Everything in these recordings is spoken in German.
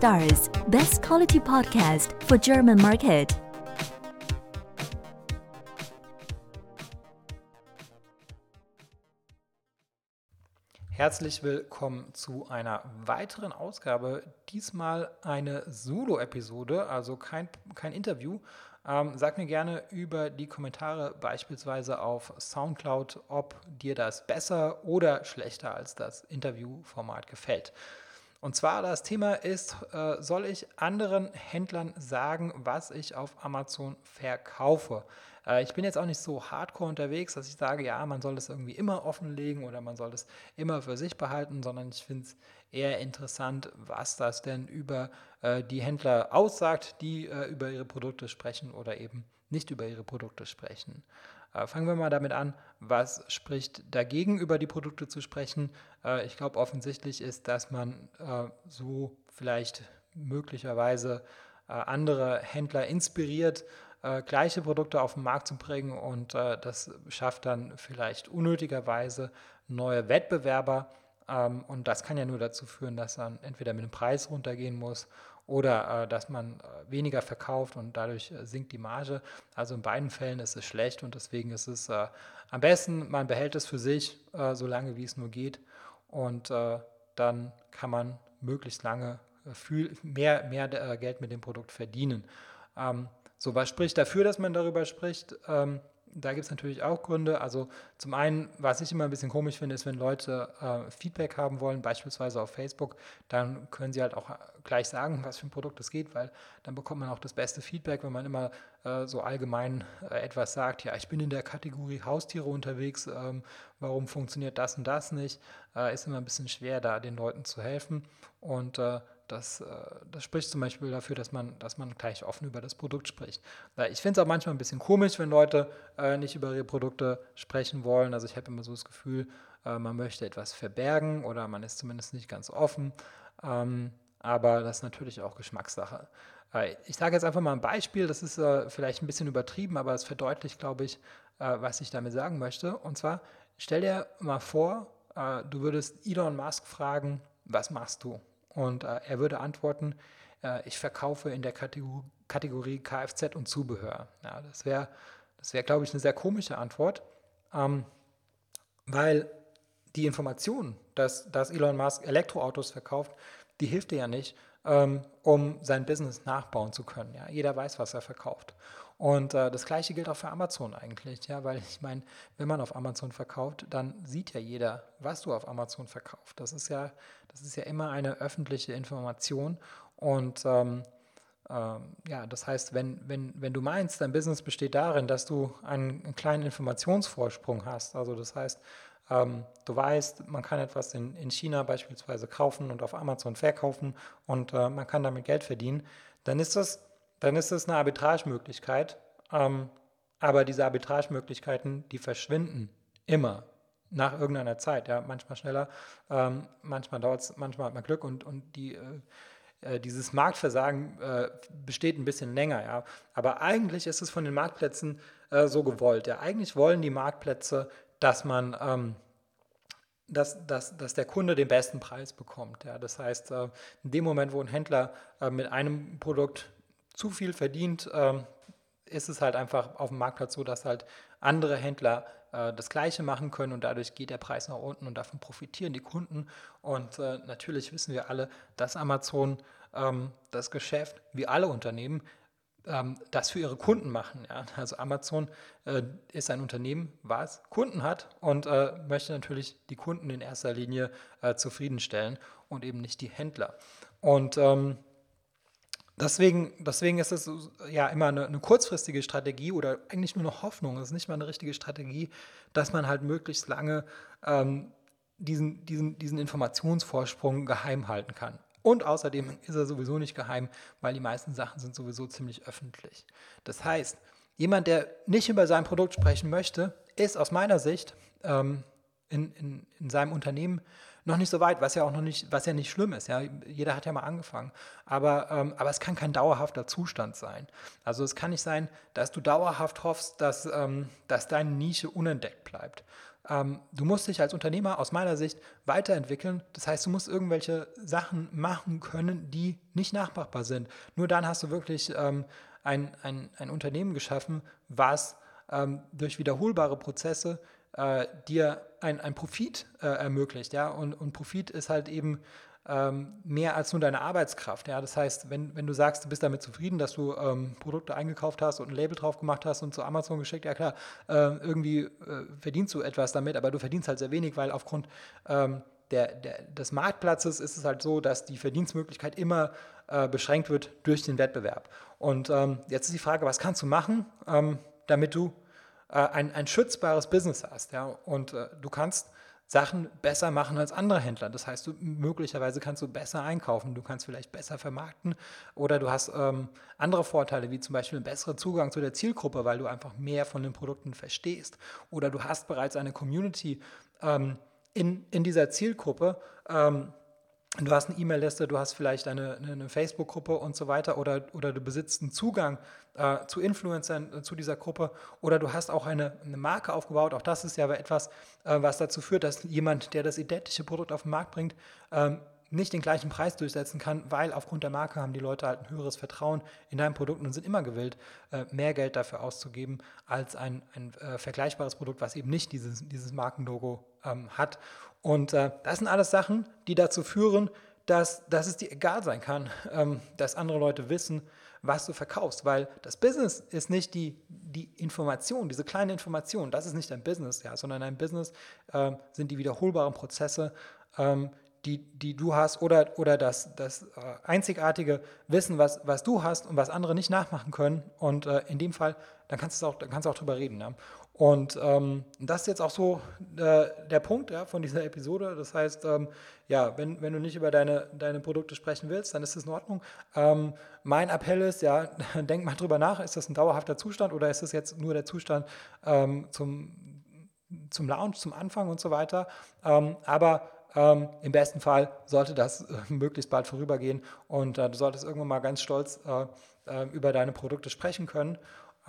Stars, best quality podcast for German market. Herzlich willkommen zu einer weiteren Ausgabe. Diesmal eine Solo-Episode, also kein, kein Interview. Ähm, sag mir gerne über die Kommentare, beispielsweise auf Soundcloud, ob dir das besser oder schlechter als das Interviewformat gefällt. Und zwar das Thema ist, äh, soll ich anderen Händlern sagen, was ich auf Amazon verkaufe? Äh, ich bin jetzt auch nicht so hardcore unterwegs, dass ich sage, ja, man soll das irgendwie immer offenlegen oder man soll das immer für sich behalten, sondern ich finde es eher interessant, was das denn über äh, die Händler aussagt, die äh, über ihre Produkte sprechen oder eben nicht über ihre Produkte sprechen. Äh, fangen wir mal damit an, was spricht dagegen, über die Produkte zu sprechen. Äh, ich glaube, offensichtlich ist, dass man äh, so vielleicht möglicherweise andere Händler inspiriert, gleiche Produkte auf den Markt zu bringen und das schafft dann vielleicht unnötigerweise neue Wettbewerber. Ähm, und das kann ja nur dazu führen, dass man entweder mit dem Preis runtergehen muss oder äh, dass man äh, weniger verkauft und dadurch äh, sinkt die Marge. Also in beiden Fällen ist es schlecht und deswegen ist es äh, am besten, man behält es für sich, äh, so lange wie es nur geht und äh, dann kann man möglichst lange viel, mehr, mehr Geld mit dem Produkt verdienen. Ähm, so, was spricht dafür, dass man darüber spricht? Ähm, da gibt es natürlich auch Gründe. Also zum einen, was ich immer ein bisschen komisch finde, ist, wenn Leute äh, Feedback haben wollen, beispielsweise auf Facebook, dann können sie halt auch gleich sagen, was für ein Produkt es geht, weil dann bekommt man auch das beste Feedback, wenn man immer äh, so allgemein äh, etwas sagt, ja, ich bin in der Kategorie Haustiere unterwegs, ähm, warum funktioniert das und das nicht, äh, ist immer ein bisschen schwer, da den Leuten zu helfen. Und äh, das, äh, das spricht zum Beispiel dafür, dass man, dass man gleich offen über das Produkt spricht. Ich finde es auch manchmal ein bisschen komisch, wenn Leute äh, nicht über ihre Produkte sprechen wollen. Also ich habe immer so das Gefühl, äh, man möchte etwas verbergen oder man ist zumindest nicht ganz offen. Ähm, aber das ist natürlich auch Geschmackssache. Ich sage jetzt einfach mal ein Beispiel, das ist vielleicht ein bisschen übertrieben, aber es verdeutlicht, glaube ich, was ich damit sagen möchte. Und zwar, stell dir mal vor, du würdest Elon Musk fragen, was machst du? Und äh, er würde antworten, äh, ich verkaufe in der Kategor Kategorie Kfz und Zubehör. Ja, das wäre, das wär, glaube ich, eine sehr komische Antwort, ähm, weil die Information, dass, dass Elon Musk Elektroautos verkauft, die hilft dir ja nicht, ähm, um sein Business nachbauen zu können. Ja? Jeder weiß, was er verkauft. Und äh, das gleiche gilt auch für Amazon eigentlich, ja, weil ich meine, wenn man auf Amazon verkauft, dann sieht ja jeder, was du auf Amazon verkaufst. Das ist ja, das ist ja immer eine öffentliche Information. Und ähm, ähm, ja, das heißt, wenn, wenn, wenn du meinst, dein Business besteht darin, dass du einen, einen kleinen Informationsvorsprung hast, also das heißt, ähm, du weißt, man kann etwas in, in China beispielsweise kaufen und auf Amazon verkaufen und äh, man kann damit Geld verdienen, dann ist das dann ist es eine Arbitragemöglichkeit. Ähm, aber diese Arbitragemöglichkeiten, die verschwinden immer nach irgendeiner Zeit. Ja, manchmal schneller, ähm, manchmal dauert es, manchmal hat man Glück und, und die, äh, äh, dieses Marktversagen äh, besteht ein bisschen länger. Ja. Aber eigentlich ist es von den Marktplätzen äh, so gewollt. Ja. Eigentlich wollen die Marktplätze, dass man ähm, dass, dass, dass der Kunde den besten Preis bekommt. Ja. Das heißt, äh, in dem Moment, wo ein Händler äh, mit einem Produkt zu viel verdient, ähm, ist es halt einfach auf dem Marktplatz so, dass halt andere Händler äh, das Gleiche machen können und dadurch geht der Preis nach unten und davon profitieren die Kunden. Und äh, natürlich wissen wir alle, dass Amazon ähm, das Geschäft, wie alle Unternehmen, das für ihre Kunden machen. Ja? Also Amazon äh, ist ein Unternehmen, was Kunden hat und äh, möchte natürlich die Kunden in erster Linie äh, zufriedenstellen und eben nicht die Händler. Und ähm, Deswegen, deswegen ist es ja immer eine, eine, kurzfristige Strategie oder eigentlich nur eine Hoffnung. Es ist nicht mal eine richtige Strategie, dass man halt möglichst lange ähm, diesen, diesen, diesen Informationsvorsprung geheim halten kann. Und außerdem ist er sowieso nicht geheim, weil die meisten Sachen sind sowieso ziemlich öffentlich. Das heißt, jemand, der nicht über sein Produkt sprechen möchte, ist aus meiner Sicht ähm, in, in, in seinem Unternehmen noch nicht so weit, was ja auch noch nicht, was ja nicht schlimm ist. Ja? Jeder hat ja mal angefangen. Aber, ähm, aber es kann kein dauerhafter Zustand sein. Also es kann nicht sein, dass du dauerhaft hoffst, dass, ähm, dass deine Nische unentdeckt bleibt. Ähm, du musst dich als Unternehmer aus meiner Sicht weiterentwickeln. Das heißt, du musst irgendwelche Sachen machen können, die nicht nachmachbar sind. Nur dann hast du wirklich ähm, ein, ein, ein Unternehmen geschaffen, was ähm, durch wiederholbare Prozesse äh, dir ein, ein Profit äh, ermöglicht. Ja? Und, und Profit ist halt eben mehr als nur deine Arbeitskraft. Ja? Das heißt, wenn, wenn du sagst, du bist damit zufrieden, dass du ähm, Produkte eingekauft hast und ein Label drauf gemacht hast und zu Amazon geschickt, ja klar, äh, irgendwie äh, verdienst du etwas damit, aber du verdienst halt sehr wenig, weil aufgrund ähm, der, der, des Marktplatzes ist es halt so, dass die Verdienstmöglichkeit immer äh, beschränkt wird durch den Wettbewerb. Und ähm, jetzt ist die Frage, was kannst du machen, ähm, damit du äh, ein, ein schützbares Business hast. Ja? Und äh, du kannst Sachen besser machen als andere Händler. Das heißt, du, möglicherweise kannst du besser einkaufen, du kannst vielleicht besser vermarkten oder du hast ähm, andere Vorteile, wie zum Beispiel einen besseren Zugang zu der Zielgruppe, weil du einfach mehr von den Produkten verstehst. Oder du hast bereits eine Community ähm, in, in dieser Zielgruppe. Ähm, du hast eine E-Mail-Liste, du hast vielleicht eine, eine Facebook-Gruppe und so weiter oder, oder du besitzt einen Zugang äh, zu Influencern, äh, zu dieser Gruppe oder du hast auch eine, eine Marke aufgebaut. Auch das ist ja etwas, äh, was dazu führt, dass jemand, der das identische Produkt auf den Markt bringt, ähm, nicht den gleichen Preis durchsetzen kann, weil aufgrund der Marke haben die Leute halt ein höheres Vertrauen in dein Produkt und sind immer gewillt, äh, mehr Geld dafür auszugeben als ein, ein äh, vergleichbares Produkt, was eben nicht dieses, dieses Markenlogo ähm, hat. Und äh, das sind alles Sachen, die dazu führen, dass, dass es dir egal sein kann, ähm, dass andere Leute wissen, was du verkaufst, weil das Business ist nicht die, die Information, diese kleine Information, das ist nicht dein Business, ja, sondern dein Business ähm, sind die wiederholbaren Prozesse, ähm, die, die du hast oder, oder das, das äh, einzigartige Wissen, was, was du hast und was andere nicht nachmachen können. Und äh, in dem Fall, dann kannst du auch, dann kannst du auch drüber reden. Ja? Und ähm, das ist jetzt auch so äh, der Punkt ja, von dieser Episode. Das heißt, ähm, ja, wenn, wenn du nicht über deine, deine Produkte sprechen willst, dann ist das in Ordnung. Ähm, mein Appell ist, ja, denk mal drüber nach, ist das ein dauerhafter Zustand oder ist das jetzt nur der Zustand ähm, zum, zum Launch, zum Anfang und so weiter. Ähm, aber ähm, Im besten Fall sollte das äh, möglichst bald vorübergehen und äh, du solltest irgendwann mal ganz stolz äh, äh über deine Produkte sprechen können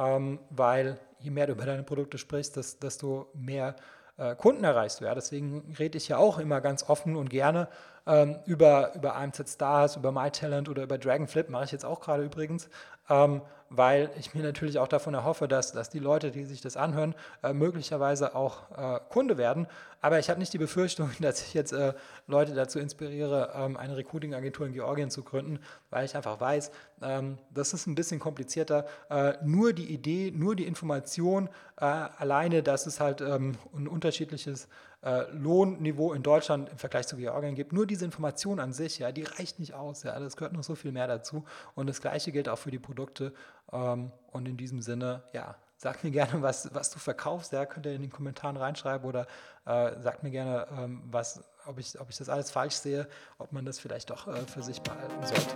ähm, weil je mehr du über deine Produkte sprichst, desto mehr äh, Kunden erreichst du. Ja? Deswegen rede ich ja auch immer ganz offen und gerne ähm, über, über AMZ Stars, über MyTalent oder über Dragonflip, mache ich jetzt auch gerade übrigens, ähm, weil ich mir natürlich auch davon erhoffe, dass, dass die Leute, die sich das anhören, äh, möglicherweise auch äh, Kunde werden. Aber ich habe nicht die Befürchtung, dass ich jetzt äh, Leute dazu inspiriere, ähm, eine Recruiting-Agentur in Georgien zu gründen, weil ich einfach weiß, ähm, das ist ein bisschen komplizierter. Äh, nur die Idee, nur die Information äh, alleine, dass es halt ähm, ein unterschiedliches äh, Lohnniveau in Deutschland im Vergleich zu Georgien gibt. Nur diese Information an sich, ja, die reicht nicht aus. Ja, das gehört noch so viel mehr dazu. Und das Gleiche gilt auch für die Produkte. Ähm, und in diesem Sinne, ja, sag mir gerne, was, was du verkaufst. Ja, könnt ihr in den Kommentaren reinschreiben oder äh, sagt mir gerne, ähm, was, ob, ich, ob ich das alles falsch sehe, ob man das vielleicht doch äh, für sich behalten sollte.